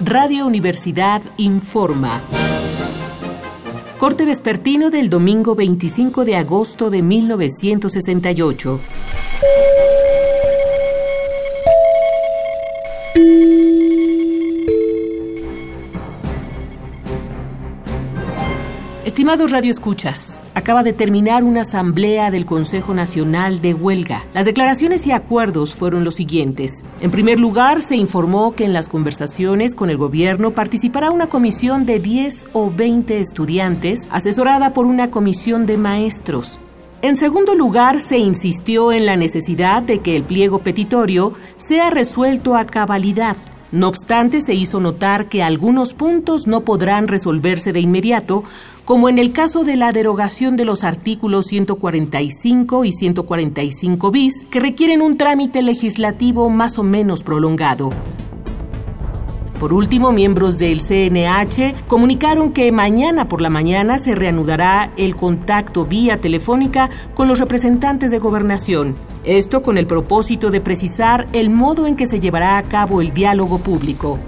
Radio Universidad informa. Corte vespertino del domingo 25 de agosto de 1968. Estimados radioescuchas, acaba de terminar una asamblea del Consejo Nacional de Huelga. Las declaraciones y acuerdos fueron los siguientes. En primer lugar, se informó que en las conversaciones con el gobierno participará una comisión de 10 o 20 estudiantes, asesorada por una comisión de maestros. En segundo lugar, se insistió en la necesidad de que el pliego petitorio sea resuelto a cabalidad no obstante, se hizo notar que algunos puntos no podrán resolverse de inmediato, como en el caso de la derogación de los artículos 145 y 145 bis, que requieren un trámite legislativo más o menos prolongado. Por último, miembros del CNH comunicaron que mañana por la mañana se reanudará el contacto vía telefónica con los representantes de gobernación. Esto con el propósito de precisar el modo en que se llevará a cabo el diálogo público.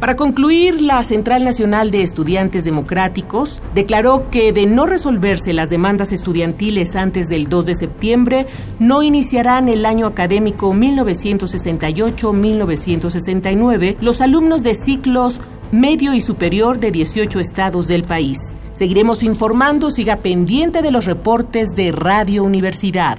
Para concluir, la Central Nacional de Estudiantes Democráticos declaró que de no resolverse las demandas estudiantiles antes del 2 de septiembre, no iniciarán el año académico 1968-1969 los alumnos de ciclos medio y superior de 18 estados del país. Seguiremos informando, siga pendiente de los reportes de Radio Universidad.